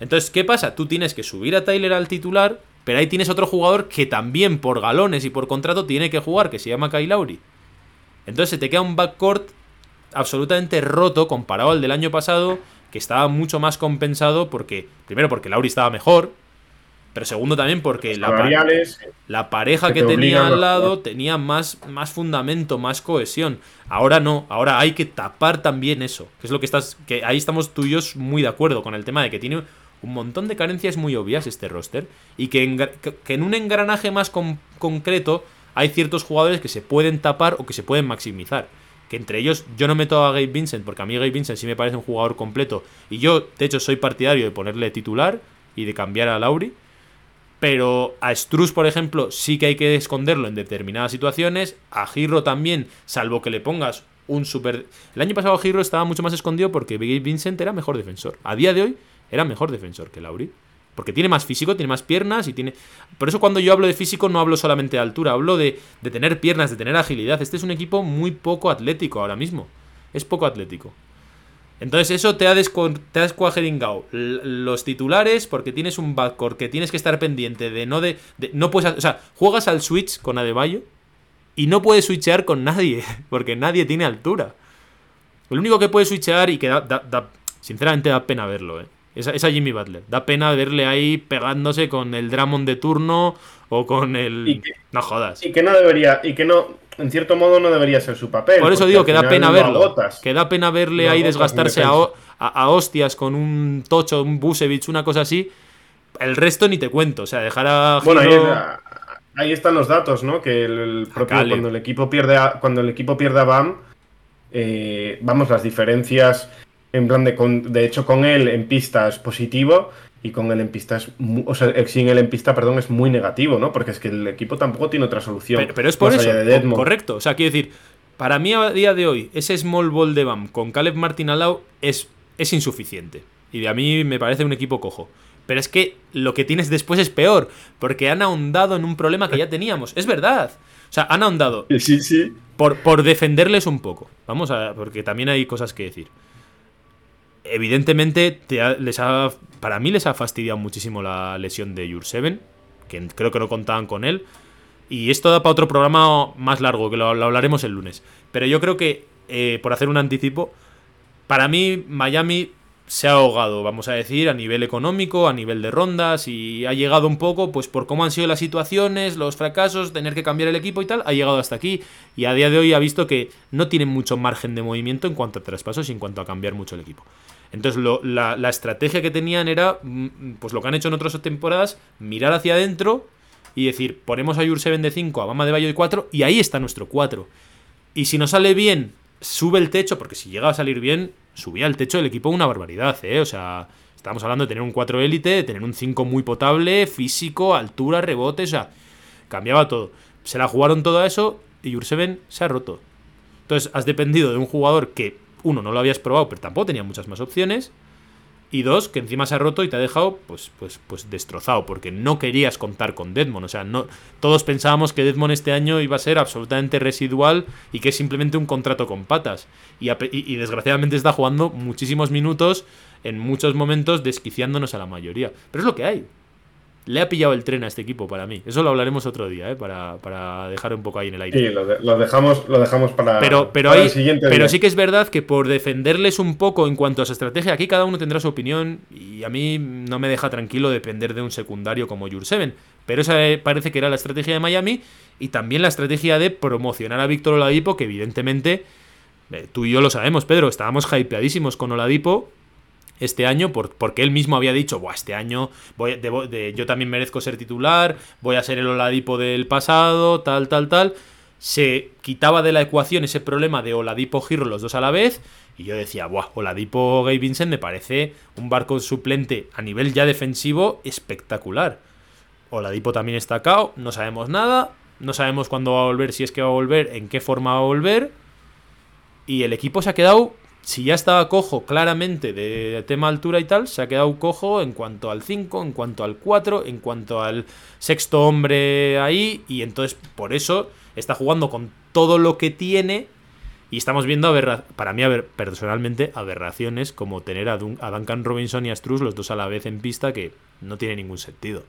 Entonces, ¿qué pasa? Tú tienes que subir a Tyler al titular, pero ahí tienes otro jugador que también por galones y por contrato tiene que jugar, que se llama Kyle Lowry. Entonces se te queda un backcourt absolutamente roto comparado al del año pasado, que estaba mucho más compensado porque, primero porque Lowry estaba mejor, pero segundo también porque la, pa- salariales, la pareja que que te tenía al lado tenía más, más fundamento, más cohesión. Ahora no, ahora hay que tapar también eso. Que es lo que estás. Que ahí estamos tú y yo muy de acuerdo con el tema de que tiene un montón de carencias muy obvias este roster. Y que, engra- que- en un engranaje más con- concreto hay ciertos jugadores que se pueden tapar o que se pueden maximizar. Que entre ellos yo no meto a Gabe Vincent, porque a mí Gabe Vincent sí me parece un jugador completo. Y yo, de hecho, soy partidario de ponerle titular y de cambiar a Lauri. Pero a Struz, por ejemplo, sí que hay que esconderlo en determinadas situaciones. A Giro también, salvo que le pongas un super. El año pasado Giro estaba mucho más escondido porque Gabe Vincent era mejor defensor. A día de hoy era mejor defensor que Lauri. Porque tiene más físico, tiene más piernas y tiene. Por eso cuando yo hablo de físico no hablo solamente de altura, hablo de, de tener piernas, de tener agilidad. Este es un equipo muy poco atlético ahora mismo. Es poco atlético. Entonces eso te ha, te ha descuajeringado los titulares porque tienes un backcourt que tienes que estar pendiente de no de, no puedes, o sea, juegas al switch con Adebayo y no puedes switchear con nadie [laughs] porque nadie tiene altura. El único que puede switchear y que da, da- da- sinceramente da pena verlo, eh. Es, a- es a Jimmy Butler. Da pena verle ahí pegándose con el Drummond de turno o con el que- no jodas. y que no debería, y que no, en cierto modo no debería ser su papel. Por eso digo que da pena lo verlo. Que da pena verle ahí desgastarse a, a- a hostias con un Tocho, un Busevich, una cosa así. El resto ni te cuento. O sea, dejar a Bueno, ahí, Giro- ahí están los datos, ¿no? Que el, el propio, cuando el equipo pierde a, cuando el equipo pierde a Bam, eh, vamos, las diferencias en plan de con- de hecho con él en pista es positivo y con él en pista es o sea, sin él en pista, perdón, es muy negativo, ¿no? Porque es que el equipo tampoco tiene otra solución. Pero, pero es por eso. de. Correcto. O sea, quiero decir, para mí a día de hoy, ese small ball de BAM con Caleb Martin al lado es, es insuficiente. Y a mí me parece un equipo cojo. Pero es que lo que tienes después es peor, porque han ahondado en un problema que ya teníamos. Es verdad. O sea, han ahondado Sí, sí. por, por defenderles un poco. Vamos a. Porque también hay cosas que decir. Evidentemente, les ha, para mí les ha fastidiado muchísimo la lesión de Jurseven, que creo que no contaban con él. Y esto da para otro programa más largo, que lo, lo hablaremos el lunes. Pero yo creo que, eh, por hacer un anticipo, para mí Miami se ha ahogado, vamos a decir, a nivel económico, a nivel de rondas y ha llegado un poco, pues por cómo han sido las situaciones, los fracasos, tener que cambiar el equipo y tal, ha llegado hasta aquí y a día de hoy ha visto que no tienen mucho margen de movimiento en cuanto a traspasos y en cuanto a cambiar mucho el equipo. Entonces la, estrategia que tenían era, mm, pues lo que han hecho en otras temporadas, mirar hacia adentro y decir, ponemos a Jurseven de 5, a Mama de Bayo de 4 y ahí está nuestro 4. Y si nos sale bien, sube el techo, porque si llega a salir bien, subía el techo del equipo una barbaridad, ¿eh? O sea, estamos hablando de tener un 4 élite, de tener un 5 muy potable, físico, altura, rebote, o sea, cambiaba todo. Se la jugaron todo eso y Jurseven se ha roto. Entonces, has dependido de un jugador que, uno, no lo habías probado, pero tampoco tenía muchas más opciones. Y dos, que encima se ha roto y te ha dejado pues, pues, pues destrozado, porque no querías contar con Deadmond. O sea, no, todos pensábamos que Deadmond este año iba a ser absolutamente residual y que es simplemente un contrato con patas. Y, desgraciadamente está jugando muchísimos minutos, en muchos momentos, desquiciándonos a la mayoría. Pero es lo que hay le ha pillado el tren a este equipo para mí. Eso lo hablaremos otro día, ¿eh? para, dejar un poco ahí en el aire. Sí, lo, dejamos, lo dejamos para, pero, pero el siguiente Pero sí que es verdad que por defenderles un poco en cuanto a su estrategia, aquí cada uno tendrá su opinión y a mí no me deja tranquilo depender de un secundario como Jurseven. Pero esa parece que era la estrategia de Miami y también la estrategia de promocionar a Víctor Oladipo, que evidentemente, eh, tú y yo lo sabemos, Pedro, estábamos hypeadísimos con Oladipo este año, porque él mismo había dicho, Buah, este año voy, de, yo también merezco ser titular, voy a ser el Oladipo del pasado, tal, tal, tal. Se quitaba de la ecuación ese problema de Oladipo Giro los dos a la vez. Y yo decía, Buah, Oladipo Gay Vincent me parece un barco suplente a nivel ya defensivo espectacular. Oladipo también está cao, no sabemos nada, no sabemos cuándo va a volver, si es que va a volver, en qué forma va a volver. Y el equipo se ha quedado si ya estaba cojo claramente de tema altura y tal, se ha quedado cojo en cuanto al 5, en cuanto al 4, en cuanto al sexto hombre ahí, y entonces por eso está jugando con todo lo que tiene. Y estamos viendo, para mí, personalmente, aberraciones como tener a, Duncan Robinson y a Struz los dos a la vez en pista que no tiene ningún sentido.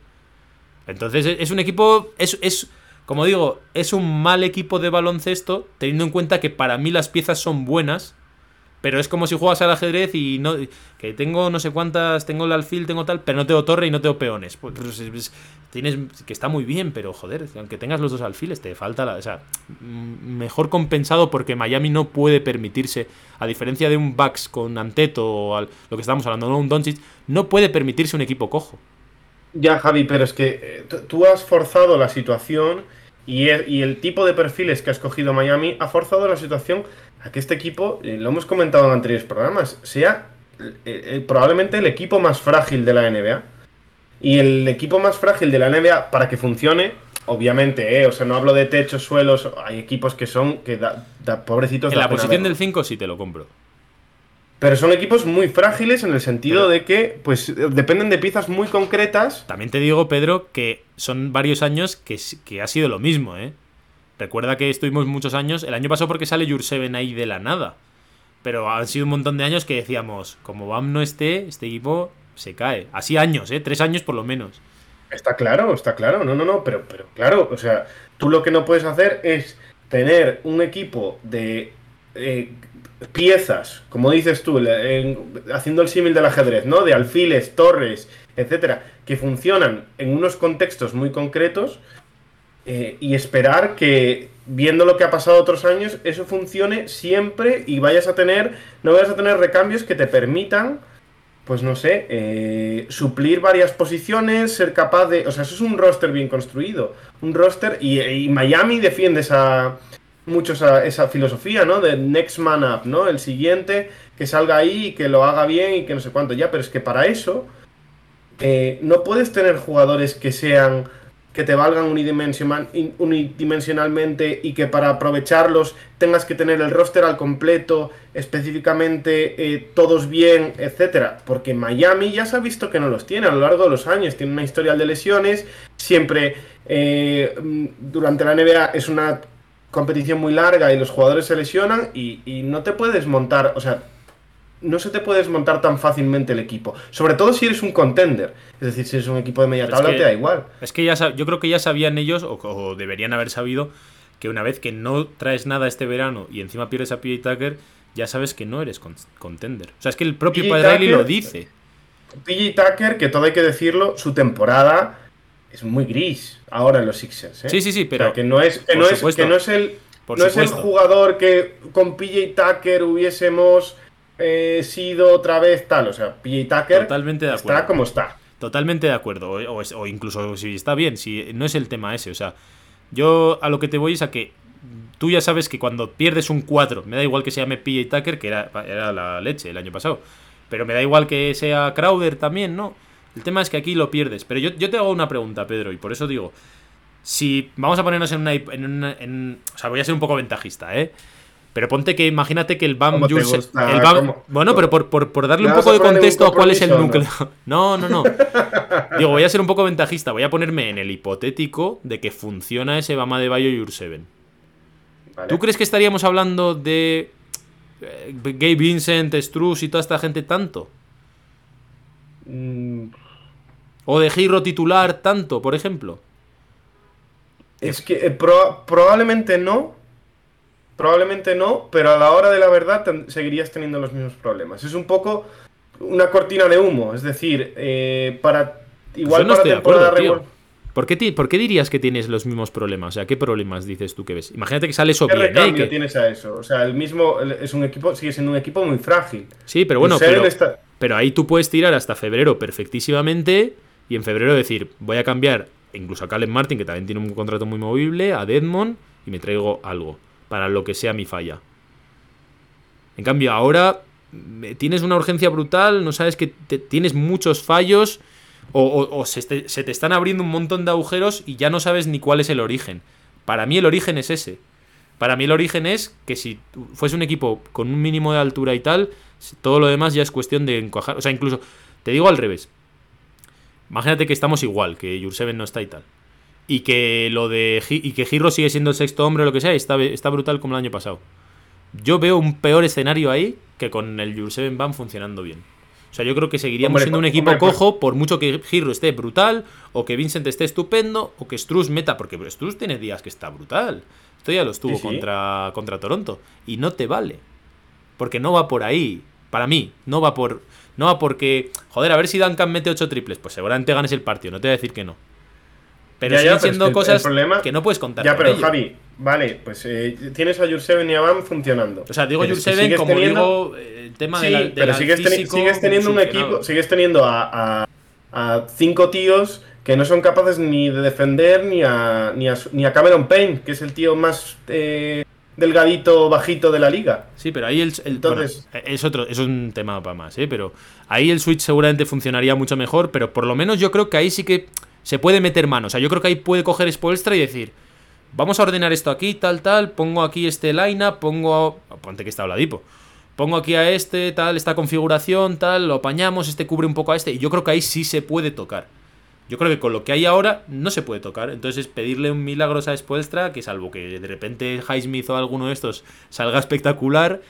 Entonces es un equipo, es, es, como digo, es un mal equipo de baloncesto, teniendo en cuenta que para mí las piezas son buenas, pero es como si juegas al ajedrez y no. Que tengo no sé cuántas, tengo el alfil, tengo tal, pero no tengo torre y no tengo peones. Pues, pues tienes. Que está muy bien, pero joder, aunque tengas los dos alfiles, te falta la. O sea, mejor compensado porque Miami no puede permitirse, a diferencia de un Bucks con Anteto o lo que estamos hablando, ¿no? un Doncic, no puede permitirse un equipo cojo. Ya, Javi, pero es que eh, tú has forzado la situación y el, y el tipo de perfiles que ha escogido Miami ha forzado la situación a que este equipo, eh, lo hemos comentado en anteriores programas, sea eh, eh, probablemente el equipo más frágil de la NBA. Y el equipo más frágil de la NBA, para que funcione, obviamente, o sea, no hablo de techos, suelos, hay equipos que son, que da, pobrecitos. En la posición del 5 sí te lo compro. Pero son equipos muy frágiles en el sentido de que, pues, dependen de piezas muy concretas. También te digo, Pedro, que son varios años que, que ha sido lo mismo, ¿eh? Recuerda que estuvimos muchos años. El año pasado porque sale Jurseven ahí de la nada. Pero han sido un montón de años que decíamos, como Bam no esté, este equipo se cae. Así años, ¿eh? Tres años por lo menos. Está claro, está claro. No, no, no, pero, pero claro, o sea, tú lo que no puedes hacer es tener un equipo de eh, piezas, como dices tú, haciendo el símil del ajedrez, ¿no? De alfiles, torres, etcétera, que funcionan en unos contextos muy concretos eh, y esperar que, viendo lo que ha pasado otros años, eso funcione siempre y vayas a tener, no vayas a tener recambios que te permitan, pues no sé, eh, suplir varias posiciones, ser capaz de... O sea, eso es un roster bien construido. Un roster, y, Miami defiende esa mucho esa, filosofía, ¿no? De next man up, ¿no? El siguiente que salga ahí y que lo haga bien y que no sé cuánto ya, pero es que para eso eh, no puedes tener jugadores que sean que te valgan unidimensionalmente y que para aprovecharlos tengas que tener el roster al completo, específicamente eh, todos bien, etcétera. Porque Miami ya se ha visto que no los tiene a lo largo de los años, tiene una historial de lesiones, siempre eh, durante la NBA es una competición muy larga y los jugadores se lesionan y, y no te puedes montar, o sea, no se te puede desmontar tan fácilmente el equipo. Sobre todo si eres un contender. Es decir, si eres un equipo de media tabla, te da igual. Es que ya yo creo que ya sabían ellos, o, deberían haber sabido, que una vez que no traes nada este verano y encima pierdes a PJ Tucker, ya sabes que no eres con- contender. O sea, es que el propio Riley lo dice. PJ Tucker, que todo hay que decirlo, su temporada es muy gris ahora en los Sixers. ¿eh? Sí, sí, sí, O sea, pero- que no es, que no es, que no es el, Por no es el jugador que con PJ Tucker hubiésemos eh, sido otra vez tal. O sea, PJ Tucker Totalmente de está acuerdo. como está. Totalmente de acuerdo. O, o es- o incluso si está bien, si no es el tema ese. O sea, yo a lo que te voy es a que tú ya sabes que cuando pierdes un 4, me da igual que se llame PJ Tucker, que era, era la leche el año pasado. Pero me da igual que sea Crowder también, ¿no? El tema es que aquí lo pierdes. Pero yo, yo te hago una pregunta, Pedro, y por eso digo. Si vamos a ponernos en una, hip- en una- en- o sea, voy a ser un poco ventajista, ¿eh? Pero ponte que imagínate que el Bam ¿Cómo? bueno, pero por, por- por darle ¿Me un poco de contexto a cuál es el núcleo. compromiso No, no, no. [laughs] Digo, voy a ser un poco ventajista. Voy a ponerme en el hipotético de que funciona ese Bama de Bayo y Urseven. ¿vale? ¿Tú crees que estaríamos hablando de eh, Gabe Vincent, Struz y toda esta gente tanto? Mm, ¿O de Giro titular tanto, por ejemplo? Es que eh, proba- probablemente no. Probablemente no, pero a la hora de la verdad seguirías teniendo los mismos problemas. Es un poco una cortina de humo. Es decir, eh, para. Igual no para estoy de acuerdo, temporada regular- ¿Por qué, por qué dirías que tienes los mismos problemas? O sea, ¿qué problemas dices tú que ves? Imagínate que sale eso ¿Qué bien, ¿eh? recambio Que- tienes a eso? O sea, el mismo es un equipo, sigue siendo un equipo muy frágil. Sí, pero bueno, pero, está- pero ahí tú puedes tirar hasta febrero perfectísimamente y en febrero decir, voy a cambiar incluso a Caleb Martin, que también tiene un contrato muy movible, a Deadmond y me traigo algo para lo que sea mi falla. En cambio, ahora mm, tienes una urgencia brutal, no sabes que te- tienes muchos fallos o, o- se, te, se te están abriendo un montón de agujeros y ya no sabes ni cuál es el origen. Para mí el origen es ese. Para mí el origen es que si fuese un equipo con un mínimo de altura y tal, todo lo demás ya es cuestión de encajar. O sea, incluso, te digo al revés. Imagínate que estamos igual, que Jurseven no está y tal. Y que lo de y que Giro sigue siendo el sexto hombre o lo que sea, y está, está brutal como el año pasado. Yo veo un peor escenario ahí que con el Jurseven Bam funcionando bien. O sea, yo creo que seguiríamos Hombre, siendo un equipo hombre, cojo por mucho que Giro esté brutal, o que Vincent esté estupendo, o que Struz meta, porque Struz tiene días que está brutal. Esto ya lo estuvo Sí, sí. Contra, contra Toronto. Y no te vale. Porque no va por ahí. Para mí, no va por. No porque. Joder, a ver si Duncan mete 8 triples. Pues seguramente ganes el partido, no te voy a decir que no. Pero Ya, ya, siguen es que cosas problema- que no puedes contar. Ya, pero. Javi, vale, pues eh, tienes a Jurseven y a Bam funcionando. O sea, digo Jurseven como teniendo- digo eh, el tema Sí, de la, de pero la sigues, teni- sigues teniendo un equipo, sigues teniendo a, a- a cinco tíos que no son capaces ni de defender ni a, ni a, su- ni a Cameron Payne, que es el tío más eh, delgadito, bajito de la liga. Sí, pero ahí el, el- Entonces- bueno, es otro, es un tema para más, ¿eh? Pero ahí el Switch seguramente funcionaría mucho mejor, pero por lo menos yo creo que ahí sí que se puede meter mano. O sea, yo creo que ahí puede coger Spoelstra y decir, vamos a ordenar esto aquí, tal, tal, pongo aquí este line pongo, ponte que está Oladipo, pongo aquí a este, tal, esta configuración, tal, lo apañamos, este cubre un poco a este, y yo creo que ahí sí se puede tocar. Yo creo que con lo que hay ahora no se puede tocar. Entonces, pedirle un milagro a Spoelstra, que salvo que de repente Highsmith o alguno de estos salga espectacular,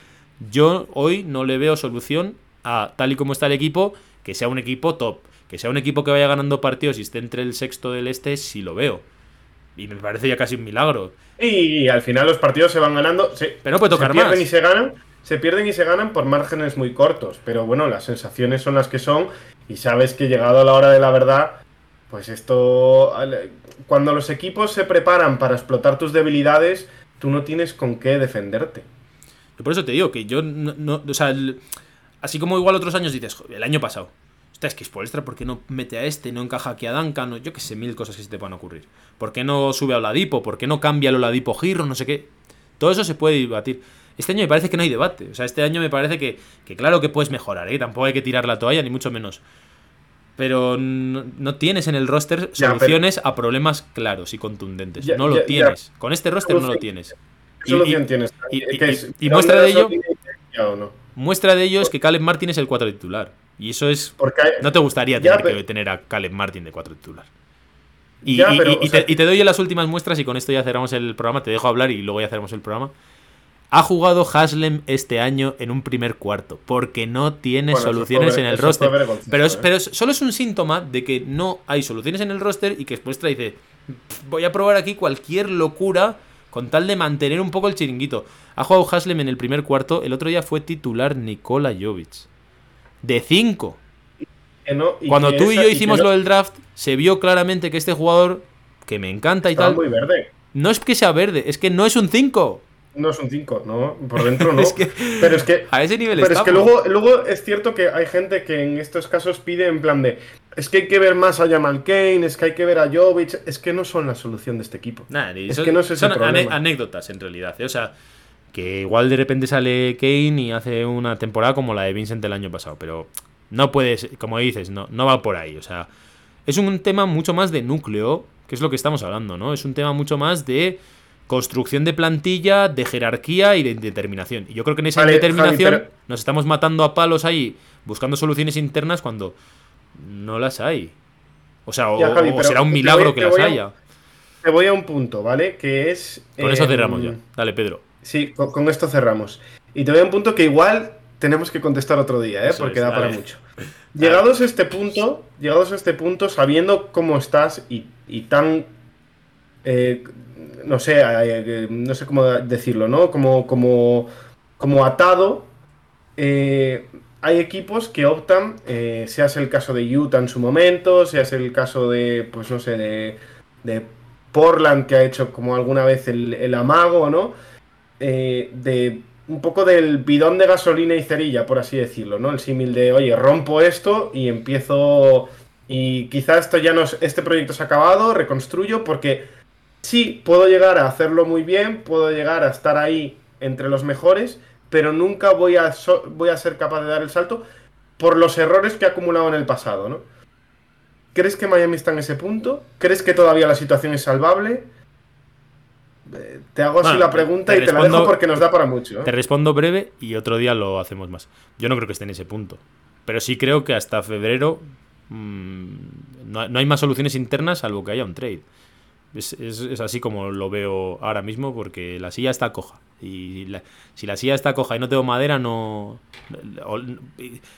yo hoy no le veo solución a tal y como está el equipo, que sea un equipo top. Que sea un equipo que vaya ganando partidos y esté entre el sexto del este, sí lo veo. Y me parece ya casi un milagro. Y, al final los partidos se van ganando. Se, Pero no puede tocar se pierden más. y se ganan. Se pierden y se ganan por márgenes muy cortos. Pero bueno, las sensaciones son las que son. Y sabes que llegado a la hora de la verdad, pues esto. Cuando los equipos se preparan para explotar tus debilidades, tú no tienes con qué defenderte. Yo por eso te digo que yo no. no- o sea, el- así como igual otros años dices, "Joder, el año pasado. Es que Spoelstra, ¿por qué no mete a este? No encaja aquí a Duncan. No, yo que sé, mil cosas que se te puedan ocurrir. ¿Por qué no sube a Oladipo? ¿Por qué no cambia el Oladipo Giro? No sé qué. Todo eso se puede debatir. Este año me parece que no hay debate. O sea, este año me parece que, que claro que puedes mejorar, ¿eh? Tampoco hay que tirar la toalla, ni mucho menos. Pero no, no tienes en el roster Ya, soluciones a problemas claros y contundentes. Ya, no lo ya, tienes. Con este roster no lo tienes. ¿Qué solución tienes? y- muestra de ello- ¿Ya o no? Muestra de ello es que Caleb Martin es el 4 titular. Y eso es. Porque hay- No te gustaría tener pero- que tener a Caleb Martin de 4 titular. Y, Ya, y- pero, y- y o sea- te, y te doy las últimas muestras y con esto ya cerramos el programa. Te dejo hablar y luego ya cerramos el programa. Ha jugado Haslem este año en un primer cuarto porque no tiene Bueno, soluciones en el roster. Pero, es- ¿eh? pero solo es un síntoma de que no hay soluciones en el roster y que Spoelstra dice: "Pff, Voy a probar aquí cualquier locura con tal de mantener un poco el chiringuito. Ha jugado Haslem en el primer cuarto, el otro día fue titular Nikola Jovic. De 5. Cuando tú y yo hicimos lo del draft, se vio claramente que este jugador, que me encanta y tal. muy verde. No es que sea verde, es que no es un 5. No es un 5, no, por dentro [laughs] no. pero es que a ese nivel Pero es que luego, luego es cierto que hay gente que en estos casos pide en plan de es que hay que ver más a Jamal Kane, es que hay que ver a Jovic, es que no son la solución de este equipo. es que no es son anécdotas en realidad, ¿eh? o sea, que igual de repente sale Kane y hace una temporada como la de Vincent el año pasado, pero no puedes, como dices, no, no va por ahí, o sea, es un tema mucho más de núcleo, que es lo que estamos hablando, ¿no? Es un tema mucho más de construcción de plantilla, de jerarquía y de determinación. Y yo creo que en esa determinación nos estamos matando a palos ahí buscando soluciones internas cuando no las hay. O sea, o, será un milagro que las haya. Te voy a un punto, ¿vale? Que es. Con eso cerramos ya. Em, Dale, Pedro. Sí, con, esto cerramos. Y te voy a un punto que igual tenemos que contestar otro día, ¿eh? Porque da para mucho. Llegados a este punto, llegados a este punto, sabiendo cómo estás y, y tan eh, no sé, eh, no sé cómo decirlo, ¿no? Como, como, como atado. Eh, hay equipos que optan, eh, seas el caso de Utah en su momento, seas el caso de, pues no sé, de, de Portland que ha hecho como alguna vez el, amago, ¿no? de un poco del bidón de gasolina y cerilla, por así decirlo, ¿no? El símil de, oye, rompo esto y empiezo y quizá esto ya no este proyecto se ha acabado, reconstruyo porque sí, puedo llegar a hacerlo muy bien, puedo llegar a estar ahí entre los mejores, pero nunca voy a, voy a ser capaz de dar el salto por los errores que he acumulado en el pasado, ¿no? ¿Crees que Miami está en ese punto? ¿Crees que todavía la situación es salvable? Eh, te hago así la pregunta y te la dejo porque nos da para mucho. ¿eh? Te respondo breve y otro día lo hacemos más. Yo no creo que esté en ese punto. Pero sí creo que hasta febrero mm, no, hay más soluciones internas salvo que haya un trade. Es, así como lo veo ahora mismo porque la silla está coja. Y si la silla está coja y no tengo madera, no...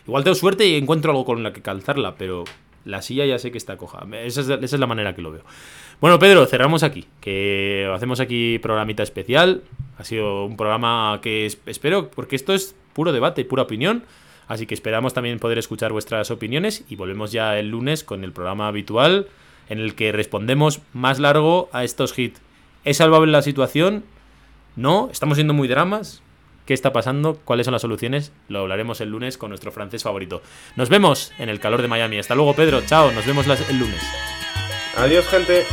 Igual tengo suerte y encuentro algo con la que calzarla, pero la silla ya sé que está coja. Esa es, esa es la manera que lo veo. Bueno, Pedro, cerramos aquí. Que hacemos aquí programita especial. Ha sido un programa que espero, porque esto es puro debate, pura opinión. Así que esperamos también poder escuchar vuestras opiniones y volvemos ya el lunes con el programa habitual en el que respondemos más largo a estos hits. ¿Es salvable la situación? No, estamos siendo muy dramas. ¿Qué está pasando? ¿Cuáles son las soluciones? Lo hablaremos el lunes con nuestro francés favorito. Nos vemos en el calor de Miami. Hasta luego, Pedro. Chao. Nos vemos el lunes. Adiós, gente.